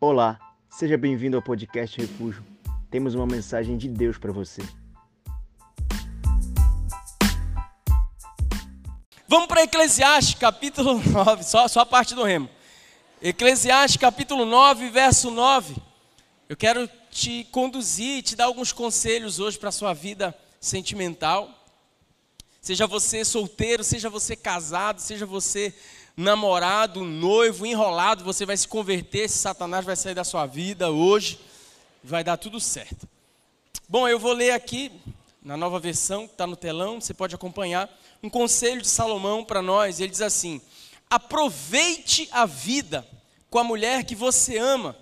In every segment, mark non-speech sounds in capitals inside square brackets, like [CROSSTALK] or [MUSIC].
Olá, seja bem-vindo ao podcast Refúgio. Temos uma mensagem de Deus para você. Vamos para Eclesiastes capítulo [LAUGHS] 9, só, só a parte do remo. Eclesiastes capítulo 9, verso 9. Eu quero te conduzir, te dar alguns conselhos hoje para a sua vida sentimental. Seja você solteiro, seja você casado, seja você namorado, noivo, enrolado, você vai se converter, esse Satanás vai sair da sua vida hoje, vai dar tudo certo. Bom, eu vou ler aqui, na nova versão, que está no telão, você pode acompanhar, um conselho de Salomão para nós. Ele diz assim: aproveite a vida com a mulher que você ama,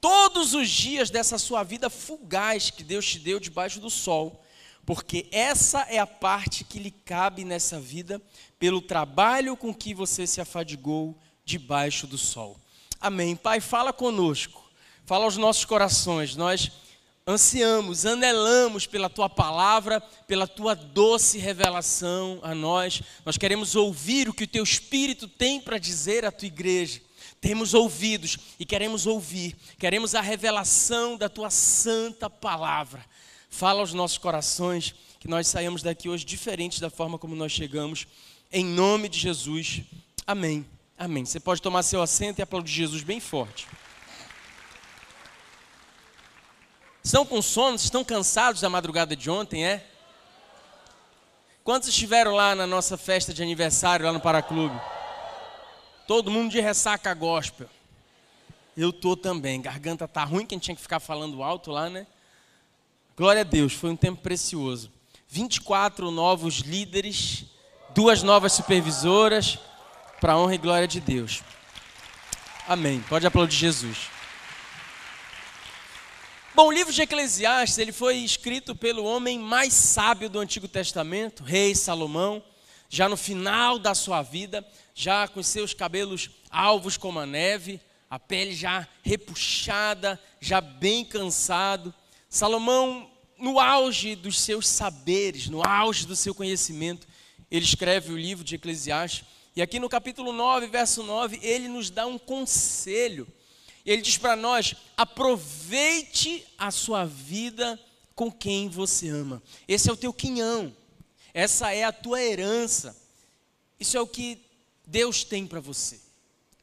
todos os dias dessa sua vida fugaz que Deus te deu debaixo do sol porque essa é a parte que lhe cabe nessa vida, pelo trabalho com que você se afadigou debaixo do sol. Amém. Pai, fala conosco, fala aos nossos corações. Nós ansiamos, anelamos pela tua palavra, pela tua doce revelação a nós. Nós queremos ouvir o que o teu espírito tem para dizer à tua igreja. Temos ouvidos e queremos ouvir, queremos a revelação da tua santa palavra. Fala aos nossos corações que nós saímos daqui hoje diferentes da forma como nós chegamos. Em nome de Jesus. Amém. Amém. Você pode tomar seu assento e aplaudir Jesus bem forte. Estão com sono? Estão cansados da madrugada de ontem, é? Quantos estiveram lá na nossa festa de aniversário, lá no Paraclube? Todo mundo de ressaca gospel. Eu tô também. Garganta tá ruim, que a gente tinha que ficar falando alto lá, né? Glória a Deus, foi um tempo precioso. 24 novos líderes, duas novas supervisoras, para a honra e glória de Deus. Amém. Pode aplaudir Jesus. Bom, o livro de Eclesiastes, ele foi escrito pelo homem mais sábio do Antigo Testamento, rei Salomão, já no final da sua vida, já com seus cabelos alvos como a neve, a pele já repuxada, já bem cansado, Salomão, no auge dos seus saberes, no auge do seu conhecimento, ele escreve o livro de Eclesiastes. E aqui no capítulo 9, verso 9, ele nos dá um conselho. Ele diz para nós: aproveite a sua vida com quem você ama. Esse é o teu quinhão. Essa é a tua herança. Isso é o que Deus tem para você.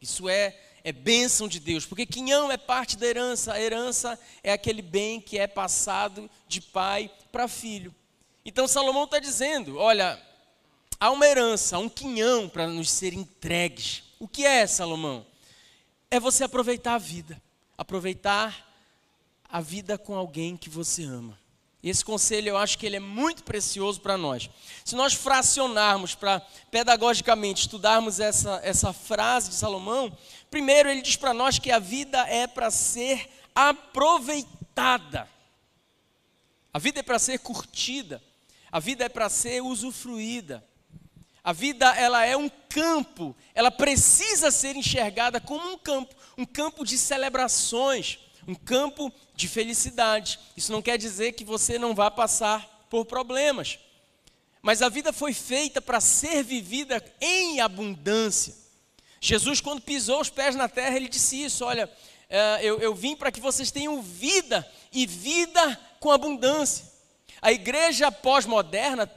Isso é é bênção de Deus, porque quinhão é parte da herança, a herança é aquele bem que é passado de pai para filho. Então Salomão está dizendo: olha, há uma herança, um quinhão para nos ser entregues. O que é, Salomão? É você aproveitar a vida, aproveitar a vida com alguém que você ama. Esse conselho eu acho que ele é muito precioso para nós. Se nós fracionarmos para pedagogicamente estudarmos essa, essa frase de Salomão, primeiro ele diz para nós que a vida é para ser aproveitada. A vida é para ser curtida. A vida é para ser usufruída. A vida ela é um campo, ela precisa ser enxergada como um campo, um campo de celebrações um campo de felicidade. Isso não quer dizer que você não vá passar por problemas. Mas a vida foi feita para ser vivida em abundância. Jesus, quando pisou os pés na terra, ele disse isso: Olha, eh, eu, eu vim para que vocês tenham vida e vida com abundância. A igreja pós-moderna,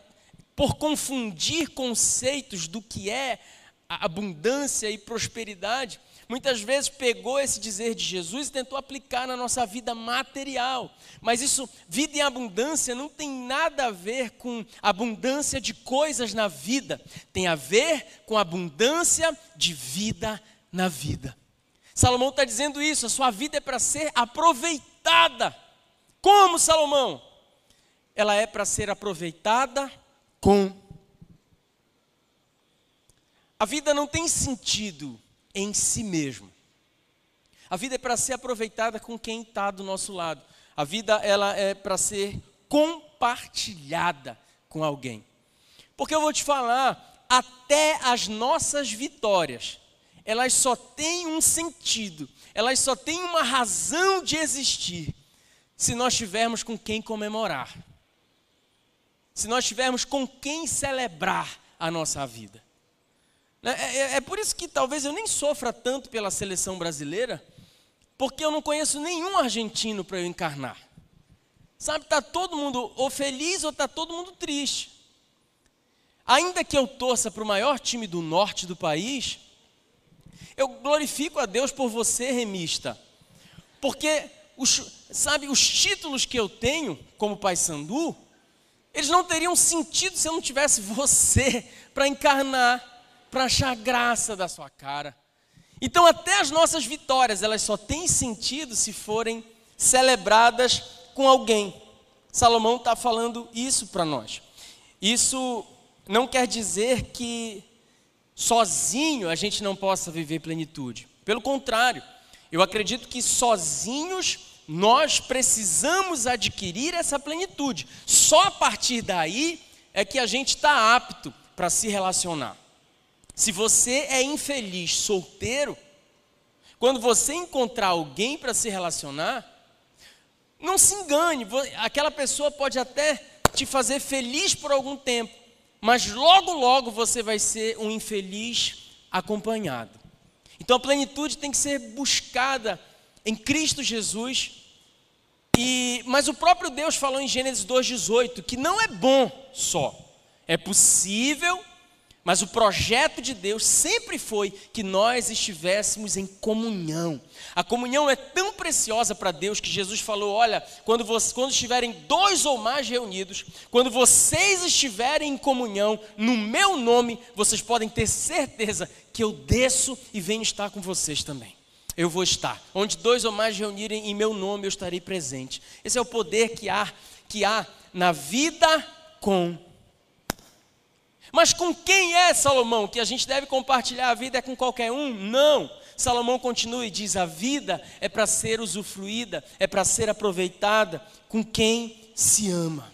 por confundir conceitos do que é abundância e prosperidade, muitas vezes pegou esse dizer de Jesus e tentou aplicar na nossa vida material. Mas isso, vida em abundância, não tem nada a ver com abundância de coisas na vida, tem a ver com abundância de vida na vida. Salomão está dizendo isso, a sua vida é para ser aproveitada. Como, Salomão? Ela é para ser aproveitada com. A vida não tem sentido em si mesmo. A vida é para ser aproveitada com quem está do nosso lado. A vida ela é para ser compartilhada com alguém. Porque eu vou te falar, até as nossas vitórias, elas só têm um sentido, elas só têm uma razão de existir, se nós tivermos com quem comemorar, se nós tivermos com quem celebrar a nossa vida. Né? É, é, é, por isso que talvez eu nem sofra tanto pela seleção brasileira, porque eu não conheço nenhum argentino para eu encarnar. Sabe, está todo mundo ou feliz ou está todo mundo triste. Ainda que eu torça para o maior time do norte do país, eu glorifico a Deus por você, remista. Porque, os, sabe, os títulos que eu tenho como Pai Sandu, eles não teriam sentido se eu não tivesse [LAUGHS] você para encarnar, para achar graça da sua cara. Então, até as nossas vitórias, elas só têm sentido se forem celebradas com alguém. Salomão está falando isso para nós. Isso não quer dizer que sozinho a gente não possa viver plenitude. Pelo contrário, eu acredito que sozinhos nós precisamos adquirir essa plenitude. Só a partir daí é que a gente está apto para se relacionar. Se você é infeliz solteiro, quando você encontrar alguém para se relacionar, não se engane, aquela pessoa pode até te fazer feliz por algum tempo, mas logo, logo você vai ser um infeliz acompanhado. Então a plenitude tem que ser buscada em Cristo Jesus. E, mas o próprio Deus falou em Gênesis 2,18 que não é bom só, é possível mas o projeto de Deus sempre foi que nós estivéssemos em comunhão. A comunhão é tão preciosa para Deus que Jesus falou: olha, quando, quando estiverem dois ou mais reunidos, quando vocês estiverem em comunhão, no meu nome, vocês podem ter certeza que eu desço e venho estar com vocês também. Eu vou estar. Onde dois ou mais reunirem em meu nome, eu estarei presente. Esse é o poder que há, que há na vida com mas com quem é Salomão? Que a gente deve compartilhar a vida é com qualquer um? Não. Salomão continua e diz: a vida é para ser usufruída, é para ser aproveitada com quem se ama.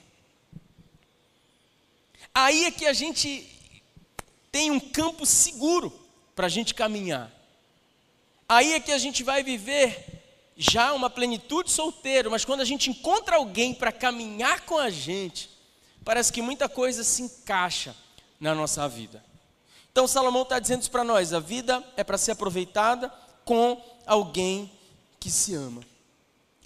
Aí é que a gente tem um campo seguro para a gente caminhar. Aí é que a gente vai viver já uma plenitude solteiro, mas quando a gente encontra alguém para caminhar com a gente, parece que muita coisa se encaixa na nossa vida. Então Salomão está dizendo isso para nós: a vida é para ser aproveitada com alguém que se ama.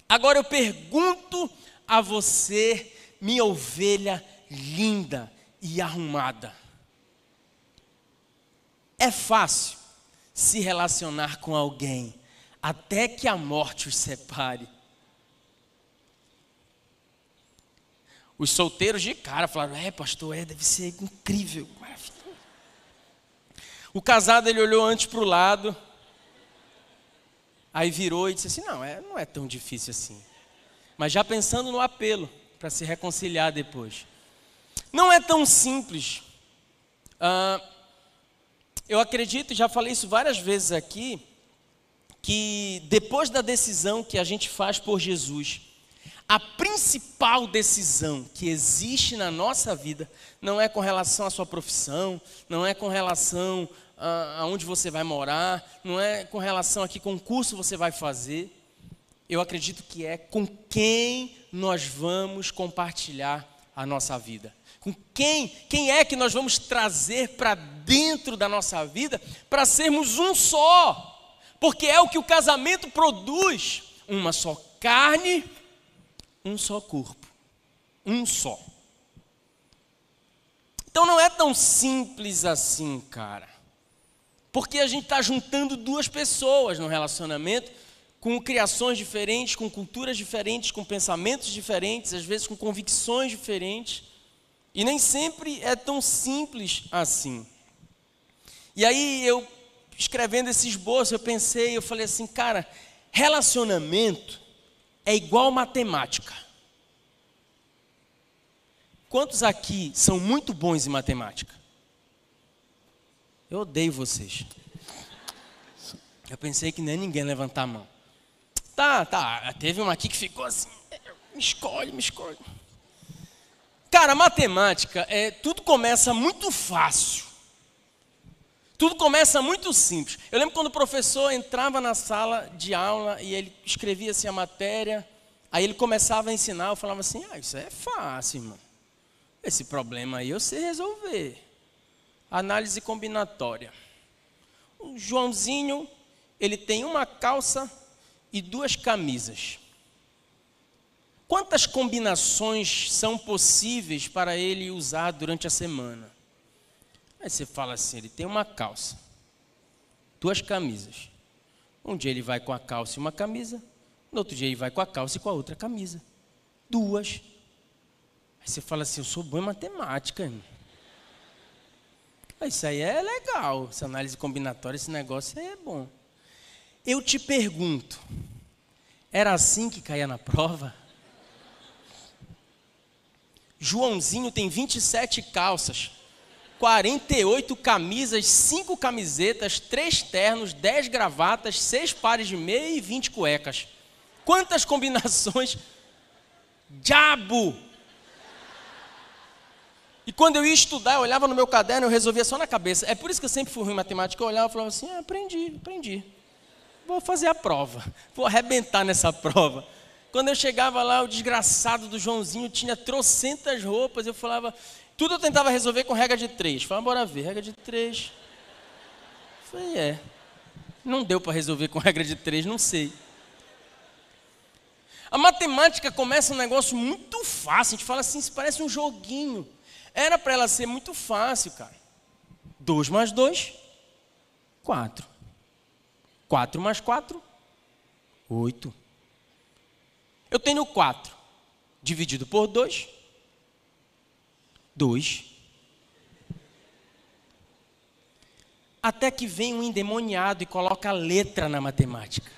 Agora eu pergunto a você, minha ovelha linda e arrumada. É fácil se relacionar com alguém até que a morte os separe. Os solteiros de cara falaram: É, pastor, é, deve ser incrível. O casado ele olhou antes para o lado, aí virou e disse assim: Não, é, não é tão difícil assim. Mas já pensando no apelo para se reconciliar depois. Não é tão simples. Ah, eu acredito, já falei isso várias vezes aqui, que depois da decisão que a gente faz por Jesus, a principal decisão que existe na nossa vida não é com relação à sua profissão, não é com relação aonde você vai morar, não é com relação a que concurso você vai fazer. Eu acredito que é com quem nós vamos compartilhar a nossa vida. Com quem, quem é que nós vamos trazer para dentro da nossa vida para sermos um só? Porque é o que o casamento produz, uma só carne um só corpo. Um só. Então não é tão simples assim, cara. Porque a gente está juntando duas pessoas no relacionamento, com criações diferentes, com culturas diferentes, com pensamentos diferentes, às vezes com convicções diferentes. E nem sempre é tão simples assim. E aí eu, escrevendo esse esboço, eu pensei, eu falei assim, cara, relacionamento é igual matemática. Quantos aqui são muito bons em matemática? Eu odeio vocês. Eu pensei que nem ninguém levantar a mão. Tá, tá. Teve uma aqui que ficou assim. Me escolhe, me escolhe. Cara, matemática, é, tudo começa muito fácil. Tudo começa muito simples. Eu lembro quando o professor entrava na sala de aula e ele escrevia assim a matéria, aí ele começava a ensinar, eu falava assim: ah, isso é fácil, irmão. Esse problema aí eu sei resolver. Análise combinatória. O Joãozinho, ele tem uma calça e duas camisas. Quantas combinações são possíveis para ele usar durante a semana? Aí você fala assim: ele tem uma calça, duas camisas. Um dia ele vai com a calça e uma camisa, no outro dia ele vai com a calça e com a outra camisa. Duas. Aí você fala assim: eu sou bom em matemática. Isso aí é legal, essa análise combinatória, esse negócio é bom. Eu te pergunto, era assim que caía na prova? Joãozinho tem 27 calças, 48 camisas, 5 camisetas, 3 ternos, 10 gravatas, 6 pares de meia e 20 cuecas. Quantas [LAUGHS] combinações? Diabo! E quando eu ia estudar, eu olhava no meu caderno, eu resolvia só na cabeça. É por isso que eu sempre fui ruim em matemática. Eu olhava e falava assim: ah, aprendi, aprendi. Vou fazer a prova, vou arrebentar nessa prova. Quando eu chegava lá, o desgraçado do Joãozinho tinha trocentas roupas. Eu falava, tudo eu tentava resolver com regra de três. Falava, bora ver, regra de três. Falei, é. Não deu para resolver com regra de três, não sei. A matemática começa um negócio muito fácil. A gente fala assim, isso parece um joguinho. Era para ela ser muito fácil, cara. 2 mais 2, 4. 4 mais 4, 8. Eu tenho 4 dividido por 2, 2. Até que vem um endemoniado e coloca letra na matemática.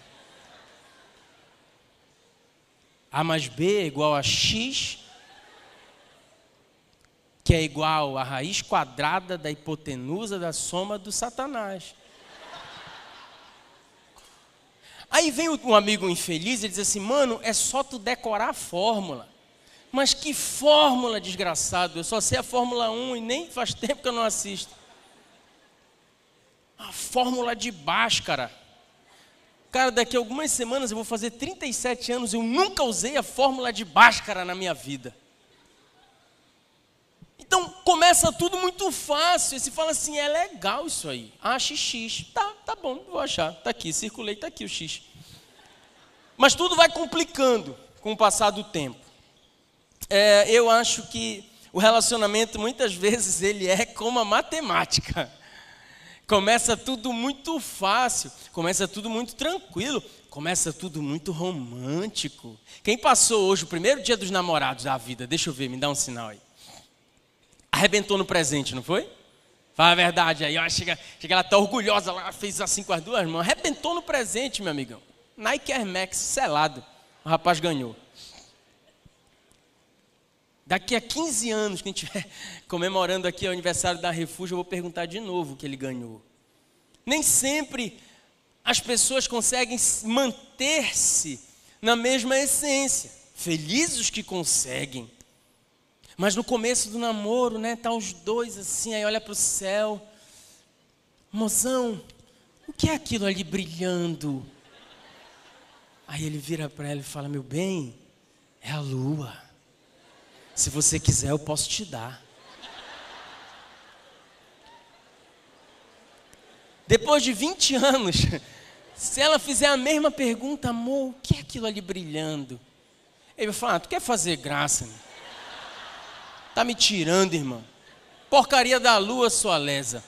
A mais B é igual a X, que é igual à raiz quadrada da hipotenusa da soma do Satanás. Aí vem um amigo infeliz e diz assim: mano, é só tu decorar a fórmula. Mas que fórmula, desgraçado? Eu só sei a Fórmula 1 e nem faz tempo que eu não assisto. A fórmula de Bhaskara. Cara, daqui a algumas semanas eu vou fazer 37 anos, eu nunca usei a fórmula de Bhaskara na minha vida. Então começa tudo muito fácil. Se fala assim, é legal isso aí. Ache X. Tá, tá bom, vou achar. Tá aqui, circulei, tá aqui o X. Mas tudo vai complicando com o passar do tempo. É, eu acho que o relacionamento muitas vezes ele é como a matemática. Começa tudo muito fácil, começa tudo muito tranquilo, começa tudo muito romântico. Quem passou hoje o primeiro dia dos namorados da vida? Deixa eu ver, me dá um sinal aí arrebentou no presente, não foi? Fala a verdade aí, ó, chega, chega ela tá orgulhosa lá, fez assim com as duas mãos, arrebentou no presente, meu amigão. Nike Air Max selado, o rapaz ganhou. Daqui a 15 anos, que a gente estiver [LAUGHS] comemorando aqui o aniversário da Refúgio, eu vou perguntar de novo o que ele ganhou. Nem sempre as pessoas conseguem manter-se na mesma essência. Felizes os que conseguem. Mas no começo do namoro, né, tá os dois assim, aí olha para o céu. Mozão, o que é aquilo ali brilhando? Aí ele vira para ela e fala: Meu bem, é a lua. Se você quiser, eu posso te dar. Depois de 20 anos, [LAUGHS] se ela fizer a mesma pergunta, amor, o que é aquilo ali brilhando? Ele vai falar: ah, Tu quer fazer graça? Né? Tá me tirando, irmão. Porcaria da lua, sua lesa.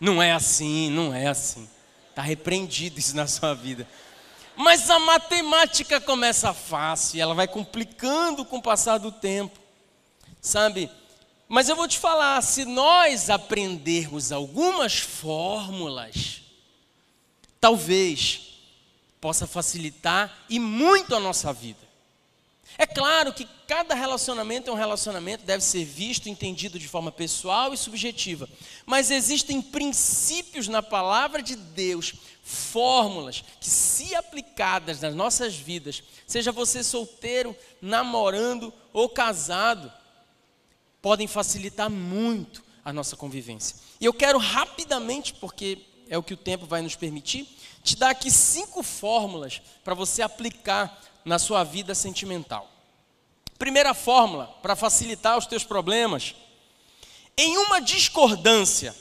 Não é assim, não é assim. Está repreendido isso na sua vida. Mas a matemática começa fácil, ela vai complicando com o passar do tempo. Sabe? Mas eu vou te falar, se nós aprendermos algumas fórmulas, talvez possa facilitar e muito a nossa vida. É claro que cada relacionamento é um relacionamento, deve ser visto, entendido de forma pessoal e subjetiva. Mas existem princípios na palavra de Deus, fórmulas que, se aplicadas nas nossas vidas, seja você solteiro, namorando ou casado, podem facilitar muito a nossa convivência. E eu quero rapidamente, porque é o que o tempo vai nos permitir, te dar aqui cinco fórmulas para você aplicar na sua vida sentimental. Primeira fórmula para facilitar os teus problemas. Em uma discordância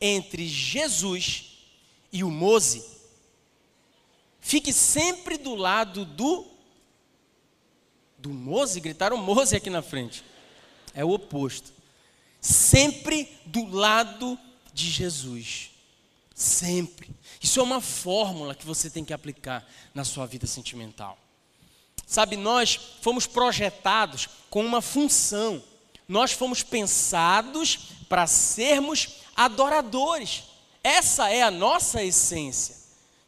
entre Jesus e o Mose, Fique sempre do lado do do Mose, gritaram Mose aqui na frente. É o oposto. Sempre do lado de Jesus. Sempre. Isso é uma fórmula que você tem que aplicar na sua vida sentimental. Sabe, nós fomos projetados com uma função. Nós fomos pensados para sermos adoradores. Essa é a nossa essência.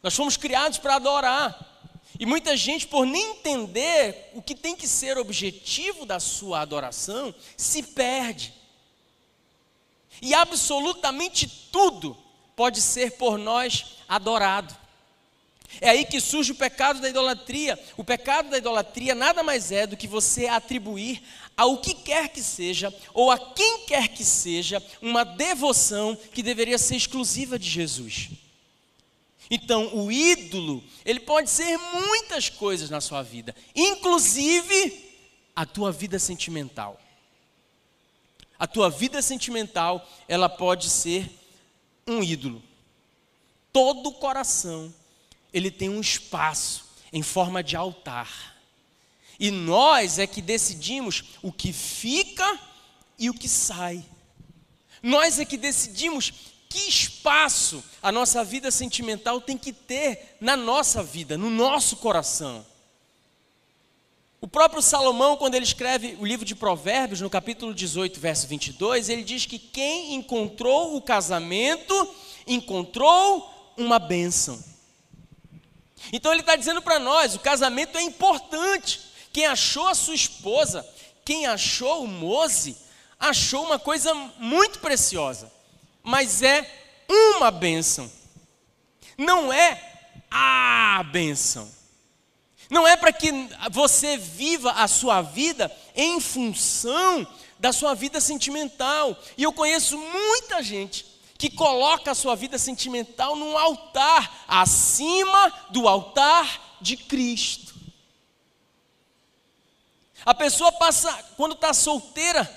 Nós fomos criados para adorar. E muita gente, por nem entender o que tem que ser objetivo da sua adoração, se perde. E absolutamente tudo pode ser por nós adorado. É aí que surge o pecado da idolatria. O pecado da idolatria nada mais é do que você atribuir ao que quer que seja, ou a quem quer que seja, uma devoção que deveria ser exclusiva de Jesus. Então, o ídolo, ele pode ser muitas coisas na sua vida, inclusive a tua vida sentimental. A tua vida sentimental, ela pode ser um ídolo. Todo coração, ele tem um espaço em forma de altar. E nós é que decidimos o que fica e o que sai. Nós é que decidimos que espaço a nossa vida sentimental tem que ter na nossa vida, no nosso coração. O próprio Salomão, quando ele escreve o livro de Provérbios, no capítulo 18, verso 22, ele diz que quem encontrou o casamento, encontrou uma bênção. Então ele está dizendo para nós: o casamento é importante. Quem achou a sua esposa, quem achou o Mose, achou uma coisa muito preciosa mas é uma bênção. Não é a bênção. Não é para que você viva a sua vida em função da sua vida sentimental. E eu conheço muita gente que coloca a sua vida sentimental num altar, acima do altar de Cristo. A pessoa passa, quando está solteira,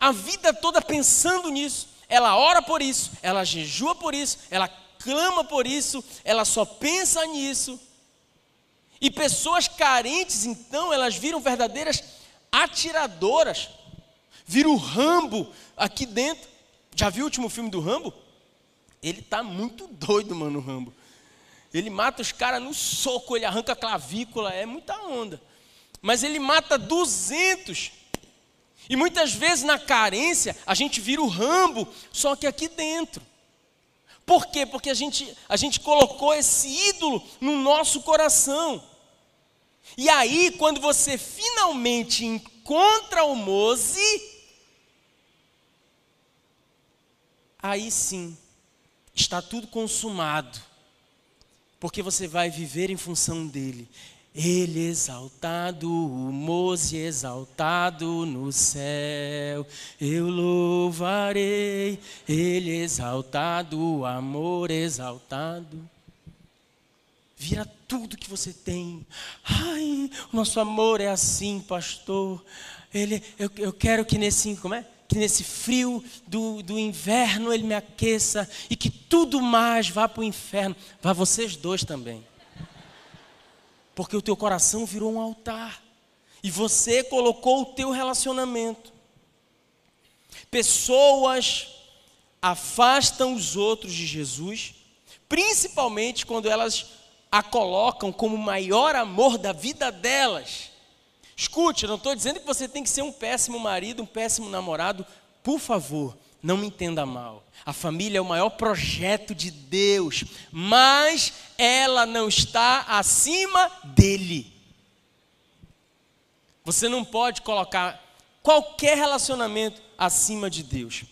a vida toda pensando nisso ela ora por isso, ela jejua por isso, ela clama por isso, ela só pensa nisso. E pessoas carentes, então, elas viram verdadeiras atiradoras, viram o Rambo aqui dentro. Já viu o último filme do Rambo? Ele tá muito doido, mano, o Rambo. Ele mata os caras no soco, ele arranca a clavícula, é muita onda. Mas ele mata 200 e muitas vezes na carência a gente vira o rambo, só que aqui dentro. Por quê? Porque a gente, a gente colocou esse ídolo no nosso coração. E aí, quando você finalmente encontra o Mose, aí sim, está tudo consumado, porque você vai viver em função dele. Ele exaltado, o Mose exaltado no céu, eu louvarei, Ele exaltado, o amor exaltado. Vira tudo que você tem. Ai, o nosso amor é assim, pastor. Ele, eu, eu quero que nesse, como é? Que nesse frio do, do inverno ele me aqueça e que tudo mais vá para o inferno. Vá vocês dois também porque o teu coração virou um altar e você colocou o teu relacionamento. Pessoas afastam os outros de Jesus, principalmente quando elas a colocam como o maior amor da vida delas. Escute, não estou dizendo que você tem que ser um péssimo marido, um péssimo namorado, por favor, não me entenda mal. A família é o maior projeto de Deus, mas ela não está acima dele. Você não pode colocar qualquer relacionamento acima de Deus.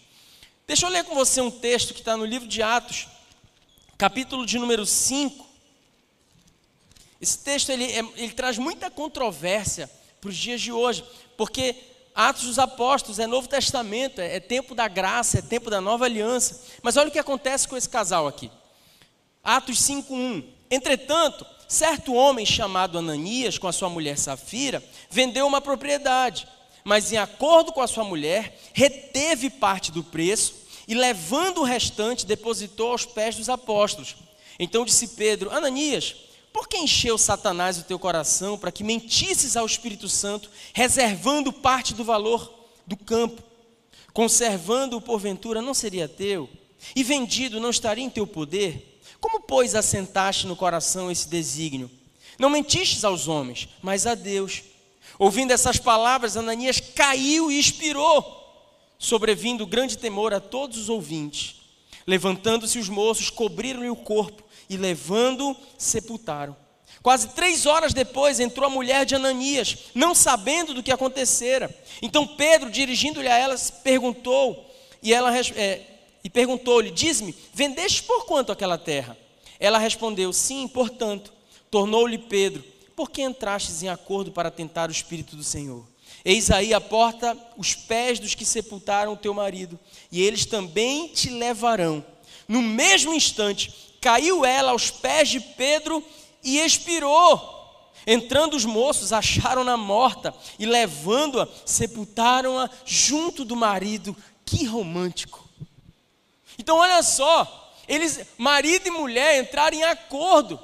Deixa eu ler com você um texto que está no livro de Atos, capítulo de número 5. Esse texto ele, é, ele traz muita controvérsia para os dias de hoje, porque Atos dos Apóstolos é Novo Testamento, é, é tempo da graça, é tempo da nova aliança. Mas olha o que acontece com esse casal aqui. Atos 5:1. Entretanto, certo homem chamado Ananias, com a sua mulher Safira, vendeu uma propriedade, mas em acordo com a sua mulher, reteve parte do preço e levando o restante depositou aos pés dos apóstolos. Então disse Pedro: Ananias, por que encheu Satanás o teu coração para que mentisses ao Espírito Santo, reservando parte do valor do campo? Conservando-o porventura não seria teu? E vendido não estaria em teu poder? Como, pois, assentaste no coração esse desígnio? Não mentistes aos homens, mas a Deus. Ouvindo essas palavras, Ananias caiu e expirou, sobrevindo grande temor a todos os ouvintes. Levantando-se os moços, cobriram-lhe o corpo e, levando-o, sepultaram. Quase três horas depois entrou a mulher de Ananias, não sabendo do que acontecera. Então Pedro, dirigindo-lhe a ela, perguntou, e ela é, e perguntou-lhe: Diz-me, vendeste por quanto aquela terra? Ela respondeu: Sim, portanto. Tornou-lhe Pedro: Por que entrastes em acordo para tentar o Espírito do Senhor? Eis aí a porta os pés dos que sepultaram o teu marido, e eles também te levarão. No mesmo instante, caiu ela aos pés de Pedro e expirou. Entrando os moços, acharam-na morta e, levando-a, sepultaram-a junto do marido. Que romântico! Então, olha só, eles, marido e mulher, entraram em acordo.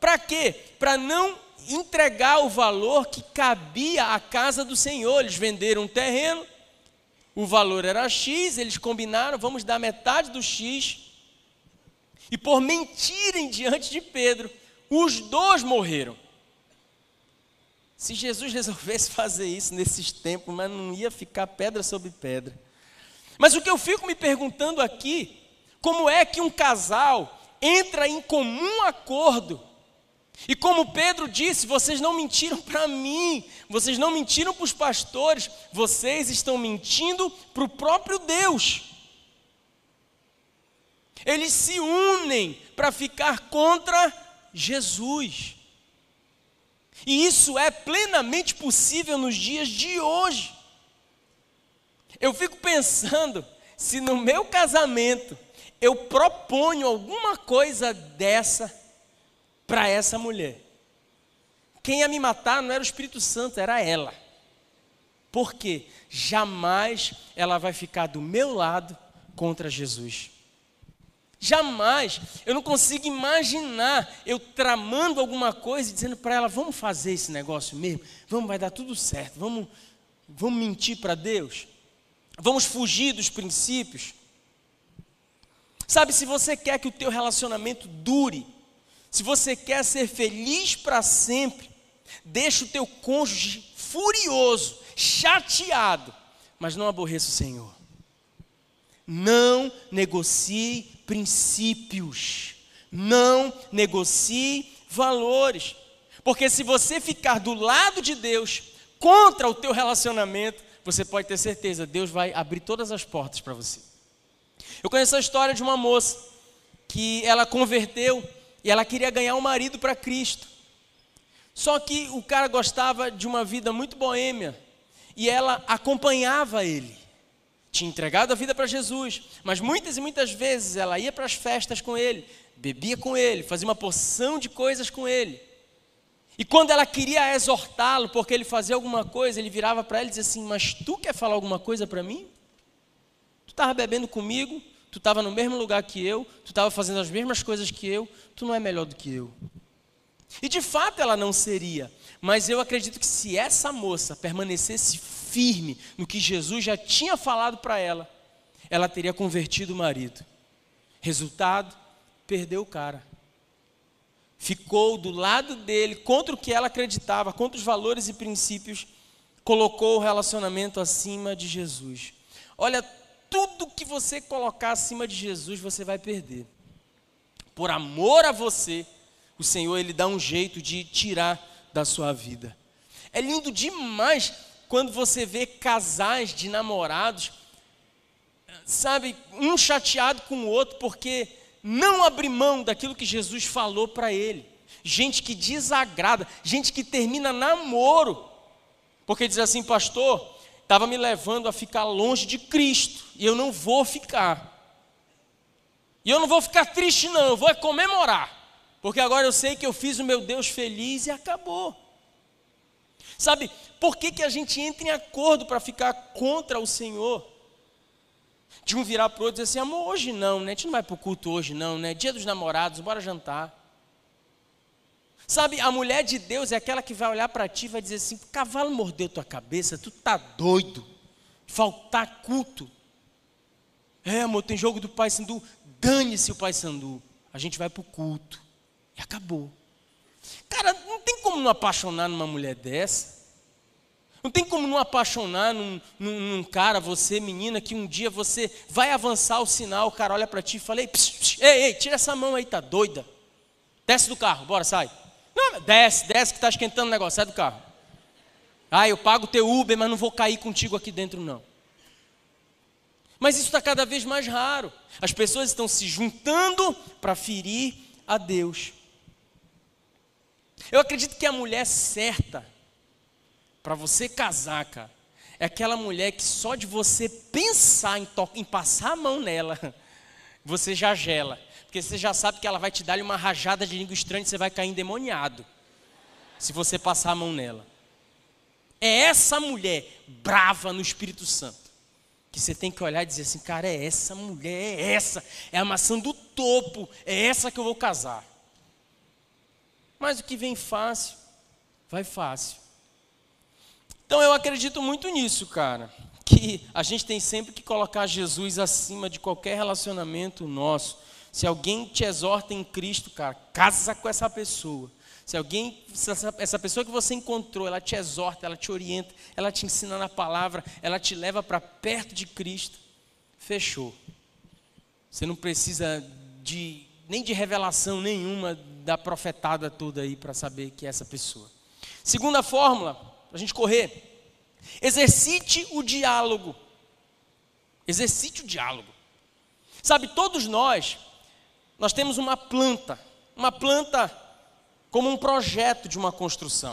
Para quê? Para não entregar o valor que cabia à casa do Senhor. Eles venderam um terreno, o valor era X, eles combinaram, vamos dar metade do X. E por mentirem diante de Pedro, os dois morreram. Se Jesus resolvesse fazer isso nesses tempos, mas não ia ficar pedra sobre pedra. Mas o que eu fico me perguntando aqui, como é que um casal entra em comum acordo? E como Pedro disse, vocês não mentiram para mim, vocês não mentiram para os pastores, vocês estão mentindo para o próprio Deus. Eles se unem para ficar contra Jesus. E isso é plenamente possível nos dias de hoje. Eu fico pensando se no meu casamento eu proponho alguma coisa dessa para essa mulher. Quem ia me matar não era o Espírito Santo, era ela. Porque jamais ela vai ficar do meu lado contra Jesus. Jamais. Eu não consigo imaginar eu tramando alguma coisa e dizendo para ela: vamos fazer esse negócio mesmo, vamos, vai dar tudo certo, vamos, vamos mentir para Deus. Vamos fugir dos princípios. Sabe, se você quer que o teu relacionamento dure, se você quer ser feliz para sempre, deixa o teu cônjuge furioso, chateado, mas não aborreça o Senhor. Não negocie princípios. Não negocie valores. Porque se você ficar do lado de Deus contra o teu relacionamento, você pode ter certeza, Deus vai abrir todas as portas para você. Eu conheço a história de uma moça que ela converteu e ela queria ganhar um marido para Cristo. Só que o cara gostava de uma vida muito boêmia e ela acompanhava ele. Tinha entregado a vida para Jesus, mas muitas e muitas vezes ela ia para as festas com ele, bebia com ele, fazia uma porção de coisas com ele. E quando ela queria exortá-lo porque ele fazia alguma coisa, ele virava para ela e dizia assim: Mas tu quer falar alguma coisa para mim? Tu estava bebendo comigo, tu estava no mesmo lugar que eu, tu estava fazendo as mesmas coisas que eu, tu não é melhor do que eu. E de fato ela não seria, mas eu acredito que se essa moça permanecesse firme no que Jesus já tinha falado para ela, ela teria convertido o marido. Resultado, perdeu o cara ficou do lado dele, contra o que ela acreditava, contra os valores e princípios, colocou o relacionamento acima de Jesus. Olha, tudo que você colocar acima de Jesus, você vai perder. Por amor a você, o Senhor ele dá um jeito de tirar da sua vida. É lindo demais quando você vê casais de namorados, sabe, um chateado com o outro porque não abrir mão daquilo que Jesus falou para ele. Gente que desagrada, gente que termina namoro, porque diz assim, pastor, estava me levando a ficar longe de Cristo, e eu não vou ficar. E eu não vou ficar triste, não, eu vou é comemorar, porque agora eu sei que eu fiz o meu Deus feliz e acabou. Sabe, por que, que a gente entra em acordo para ficar contra o Senhor? De um virar para o outro e dizer assim, amor, hoje não, né? A gente não vai para o culto hoje não, né? Dia dos namorados, bora jantar. Sabe, a mulher de Deus é aquela que vai olhar para ti e vai dizer assim: cavalo mordeu tua cabeça, tu tá doido, faltar culto. É, amor, tem jogo do Pai Sandu, dane-se o Pai Sandu. A gente vai para o culto. E acabou. Cara, não tem como não apaixonar numa mulher dessa. Não tem como não apaixonar num, num, num, cara, você, menina, que um dia você vai avançar o sinal, o cara olha para ti e fala: ei, psh, psh, ei, ei, tira essa mão aí, tá doida. Desce do carro, bora, sai. Não, desce, desce que está esquentando o negócio, sai do carro. Ah, eu pago teu Uber, mas não vou cair contigo aqui dentro, não. Mas isso está cada vez mais raro. As pessoas estão se juntando para ferir a Deus. Eu acredito que a mulher certa para você casar, cara, é aquela mulher que só de você pensar em, em passar a mão nela, [LAUGHS] você já gela. Porque você já sabe que ela vai te dar uma rajada de língua estranha e você vai cair endemoniado. Se você passar a mão nela. É essa mulher brava no Espírito Santo. Que você tem que olhar e dizer assim, cara, é essa mulher, é essa. É a maçã do topo, é essa que eu vou casar. Mas o que vem fácil, vai fácil. Então eu acredito muito nisso, cara. Que a gente tem sempre que colocar Jesus acima de qualquer relacionamento nosso. Se alguém te exorta em Cristo, cara, casa com essa pessoa. Se alguém, se essa, essa, pessoa que você encontrou, ela te exorta, ela te orienta, ela te ensina na palavra, ela te leva para perto de Cristo, fechou. Você não precisa de nem de revelação nenhuma da profetada toda aí para saber que é essa pessoa. Segunda fórmula, para a gente correr. Exercite o diálogo. Exercite o diálogo. Sabe, todos nós, nós temos uma planta, uma planta como um projeto de uma construção.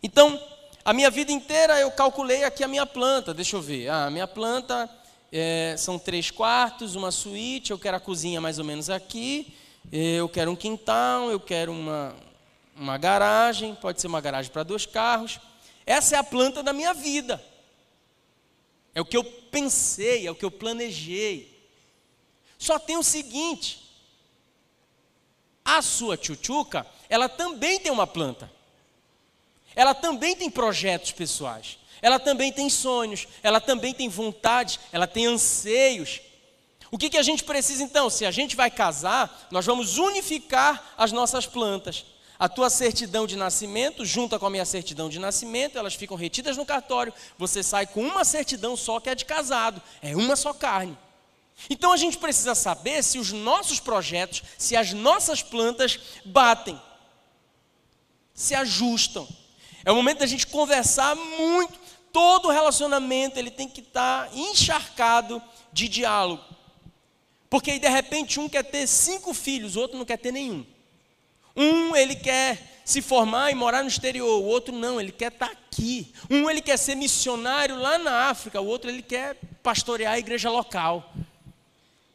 Então, a minha vida inteira eu calculei aqui a minha planta, deixa eu ver. Ah, a minha planta é, são três quartos, uma suíte, eu quero a cozinha mais ou menos aqui, eu quero um quintal, eu quero uma, uma garagem, pode ser uma garagem para dois carros. Essa é a planta da minha vida. É o que eu pensei, é o que eu planejei. Só tem o seguinte: a sua tchutchuca, ela também tem uma planta. Ela também tem projetos pessoais. Ela também tem sonhos. Ela também tem vontades. Ela tem anseios. O que, que a gente precisa então? Se a gente vai casar, nós vamos unificar as nossas plantas. A tua certidão de nascimento, junta com a minha certidão de nascimento, elas ficam retidas no cartório. Você sai com uma certidão só que é de casado. É uma só carne. Então a gente precisa saber se os nossos projetos, se as nossas plantas batem, se ajustam. É o momento da gente conversar muito. Todo relacionamento ele tem que estar encharcado de diálogo. Porque aí de repente um quer ter cinco filhos, o outro não quer ter nenhum. Um ele quer se formar e morar no exterior, o outro não, ele quer estar aqui. Um ele quer ser missionário lá na África, o outro ele quer pastorear a igreja local.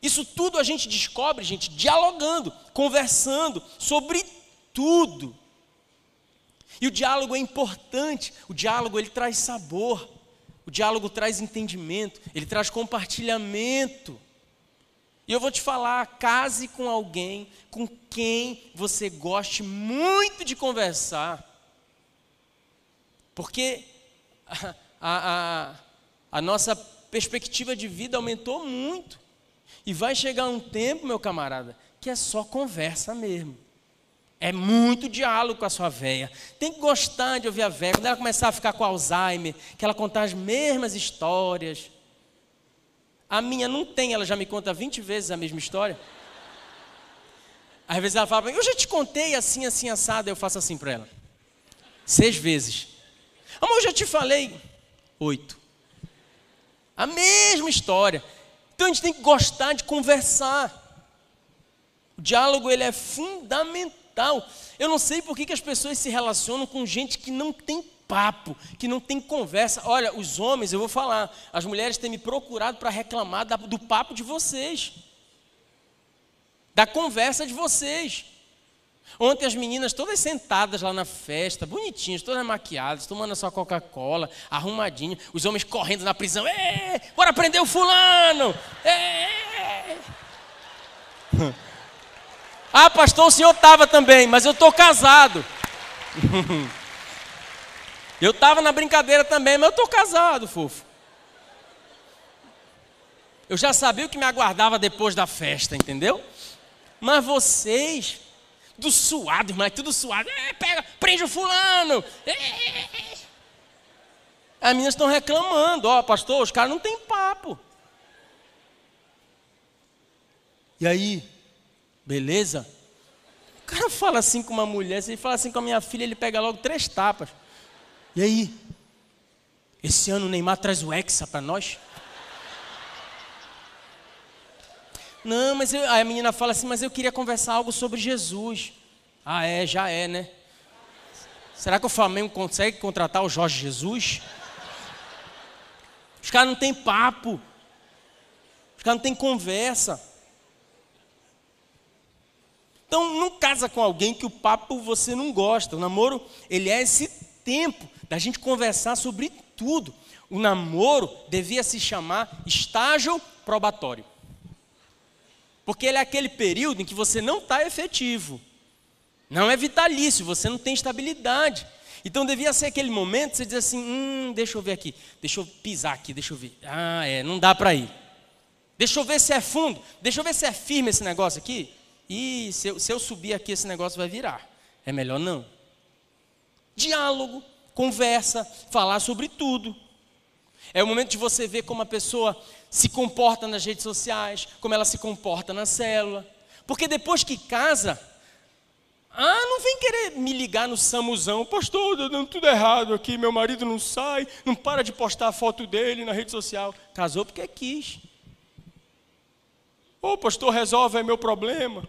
Isso tudo a gente descobre, gente, dialogando, conversando sobre tudo. E o diálogo é importante, o diálogo ele traz sabor, o diálogo traz entendimento, ele traz compartilhamento. E eu vou te falar, case com alguém com quem você goste muito de conversar. Porque a, a, a nossa perspectiva de vida aumentou muito. E vai chegar um tempo, meu camarada, que é só conversa mesmo. É muito diálogo com a sua véia. Tem que gostar de ouvir a véia. Quando ela começar a ficar com Alzheimer, que ela contar as mesmas histórias, a minha não tem, ela já me conta 20 vezes a mesma história. Às vezes ela fala, eu já te contei assim, assim, assado, eu faço assim para ela. Seis vezes. Amor, eu já te falei. Oito. A mesma história. Então a gente tem que gostar de conversar. O diálogo ele é fundamental. Eu não sei por que, que as pessoas se relacionam com gente que não tem papo, que não tem conversa. Olha, os homens, eu vou falar, as mulheres têm me procurado para reclamar do papo de vocês, da conversa de vocês. Ontem as meninas todas sentadas lá na festa, bonitinhas, todas maquiadas, tomando a sua Coca-Cola, arrumadinhas, os homens correndo na prisão, Ê, bora prender o fulano! Ê! Ah, pastor, o senhor estava também, mas eu estou casado. [LAUGHS] eu estava na brincadeira também, mas eu estou casado, fofo. Eu já sabia o que me aguardava depois da festa, entendeu? Mas vocês, do suado, irmão, é tudo suado. É, pega, prende o fulano. É, é, é. As meninas estão reclamando, ó, pastor, os caras não têm papo. E aí, beleza? O cara fala assim com uma mulher, se ele fala assim com a minha filha, ele pega logo três tapas. E aí? Esse ano o Neymar traz o Hexa para nós? Não, mas eu, a menina fala assim, mas eu queria conversar algo sobre Jesus. Ah, é, já é, né? Será que o Flamengo consegue contratar o Jorge Jesus? Os caras não têm papo. Os caras não têm conversa. Então não casa com alguém que o papo você não gosta. O namoro, ele é esse tempo da gente conversar sobre tudo. O namoro devia se chamar estágio probatório. Porque ele é aquele período em que você não está efetivo. Não é vitalício, você não tem estabilidade. Então devia ser aquele momento, você diz assim, hum, deixa eu ver aqui, deixa eu pisar aqui, deixa eu ver. Ah, é, não dá para ir. Deixa eu ver se é fundo, deixa eu ver se é firme esse negócio aqui. E se se eu subir aqui, esse negócio vai virar. É melhor não. Diálogo, conversa, falar sobre tudo. É o momento de você ver como a pessoa se comporta nas redes sociais, como ela se comporta na célula. Porque depois que casa, ah, não vem querer me ligar no Samuzão, pastor, dando tudo errado aqui, meu marido não sai, não para de postar a foto dele na rede social. Casou porque quis. Ô, pastor, resolve é meu problema.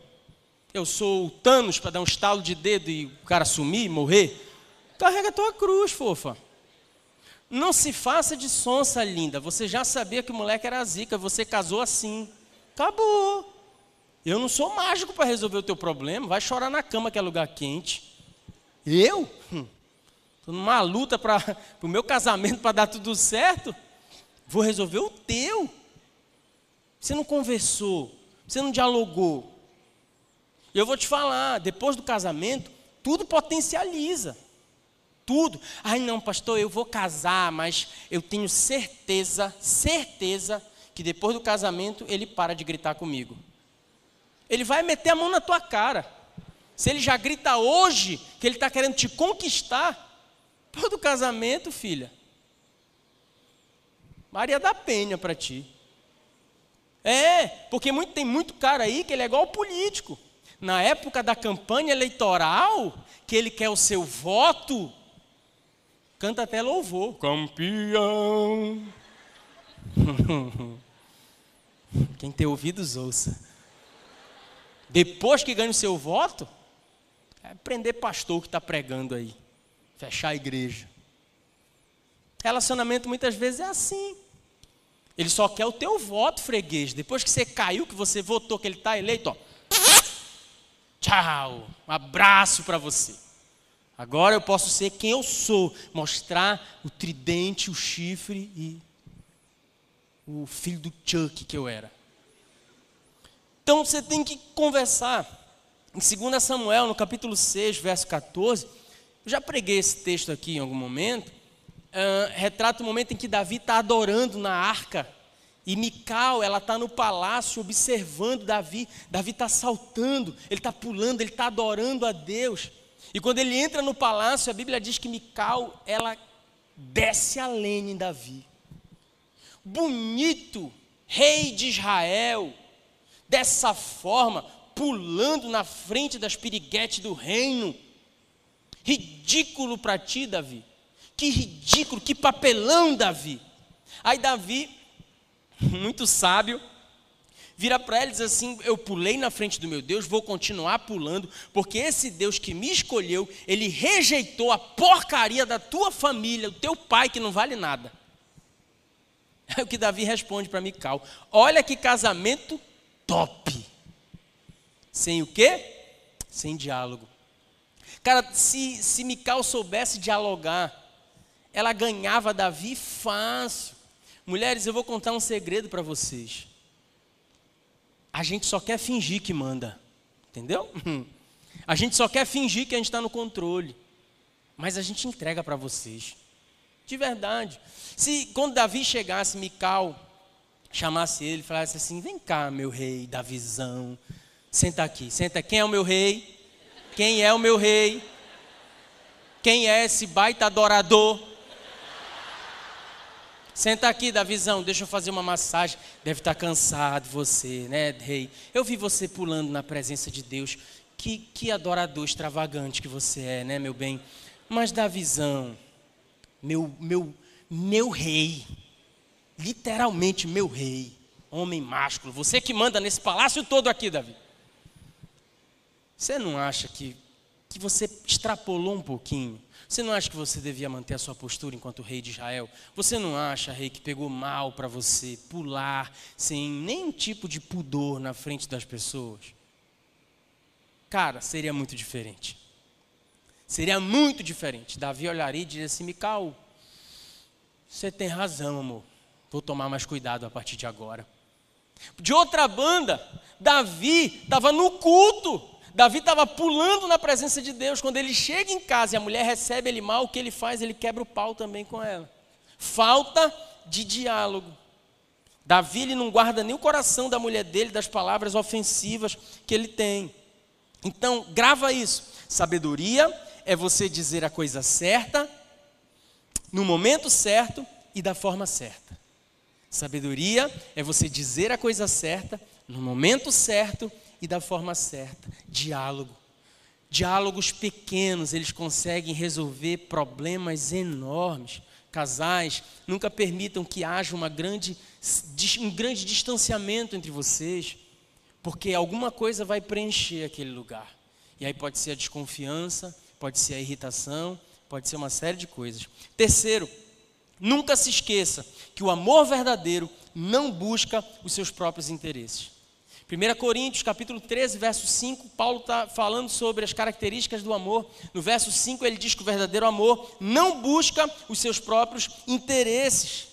Eu sou o Thanos para dar um estalo de dedo e o cara sumir, morrer. Carrega a tua cruz, fofa. Não se faça de sonsa, linda. Você já sabia que o moleque era zica, você casou assim. Acabou. Eu não sou mágico para resolver o teu problema. Vai chorar na cama que é lugar quente. Eu? Estou hum. numa luta para o meu casamento para dar tudo certo. Vou resolver o teu. Você não conversou, você não dialogou. Eu vou te falar, depois do casamento, tudo potencializa tudo. Ai, não, pastor, eu vou casar, mas eu tenho certeza, certeza, que depois do casamento ele para de gritar comigo. Ele vai meter a mão na tua cara. Se ele já grita hoje que ele está querendo te conquistar, depois do casamento, filha, Maria da Penha para ti. É, porque muito, tem muito cara aí que ele é igual político. Na época da campanha eleitoral, que ele quer o seu voto, Canta até louvor. Campeão. [LAUGHS] Quem tem ouvidos, ouça. Depois que ganha o seu voto, é prender pastor que está pregando aí. Fechar a igreja. Relacionamento muitas vezes é assim. Ele só quer o teu voto, freguês. Depois que você caiu, que você votou, que ele está eleito, ó. Tchau. Um abraço para você. Agora eu posso ser quem eu sou, mostrar o tridente, o chifre e o filho do Chuck que eu era. Então você tem que conversar. Em 2 Samuel, no capítulo 6, verso 14, eu já preguei esse texto aqui em algum momento. Uh, retrata o momento em que Davi está adorando na arca. E Mical, ela está no palácio observando Davi. Davi está saltando, ele está pulando, ele está adorando a Deus. E quando ele entra no palácio, a Bíblia diz que Mical, ela desce a lenha em Davi. Bonito, rei de Israel, dessa forma, pulando na frente das piriguetes do reino. Ridículo para ti, Davi. Que ridículo, que papelão, Davi. Aí Davi, [LAUGHS] muito sábio, vira para ela e diz assim: Eu pulei na frente do meu Deus, vou continuar pulando, porque esse Deus que me escolheu, ele rejeitou a porcaria da tua família, do teu pai que não vale nada. [LAUGHS] É o que Davi responde para Mical: Olha que casamento top. Sem o quê? Sem diálogo. Cara, se, se Mical soubesse dialogar, ela ganhava Davi fácil. Mulheres, eu vou contar um segredo para vocês. A gente só quer fingir que manda. Entendeu? [LAUGHS] A gente só quer fingir que a gente está no controle. Mas a gente entrega para vocês. De verdade. Se quando Davi chegasse, Mical chamasse ele falasse assim: Vem cá, meu rei da visão. Senta aqui, senta. Quem é o meu rei? Quem é o meu rei? Quem é esse baita adorador? Senta aqui da visão, deixa eu fazer uma massagem. Deve estar cansado você, né, rei? Eu vi você pulando na presença de Deus. Que, que adorador extravagante que você é, né, meu bem? Mas da visão, meu, meu, meu rei, literalmente meu rei, homem másculo, você que manda nesse palácio todo aqui, Davi. Você não acha que, que você extrapolou um pouquinho? Você não acha que você devia manter a sua postura enquanto rei de Israel? Você não acha, rei, que pegou mal para você pular sem nenhum tipo de pudor na frente das pessoas? Cara, seria muito diferente. Seria muito diferente. Davi olharia e diria assim: Mical, você tem razão, amor. Vou tomar mais cuidado a partir de agora. De outra banda, Davi estava no culto. Davi estava pulando na presença de Deus. Quando ele chega em casa e a mulher recebe ele mal, o que ele faz? Ele quebra o pau também com ela. Falta de diálogo. Davi ele não guarda nem o coração da mulher dele das palavras ofensivas que ele tem. Então, grava isso. Sabedoria é você dizer a coisa certa, no momento certo e da forma certa. Sabedoria é você dizer a coisa certa, no momento certo e da forma certa. Diálogo. Diálogos pequenos, eles conseguem resolver problemas enormes. Casais, nunca permitam que haja uma grande, um grande distanciamento entre vocês, porque alguma coisa vai preencher aquele lugar. E aí pode ser a desconfiança, pode ser a irritação, pode ser uma série de coisas. Terceiro, nunca se esqueça que o amor verdadeiro não busca os seus próprios interesses. 1 Coríntios, capítulo 13, verso 5, Paulo está falando sobre as características do amor. No verso 5, ele diz que o verdadeiro amor não busca os seus próprios interesses.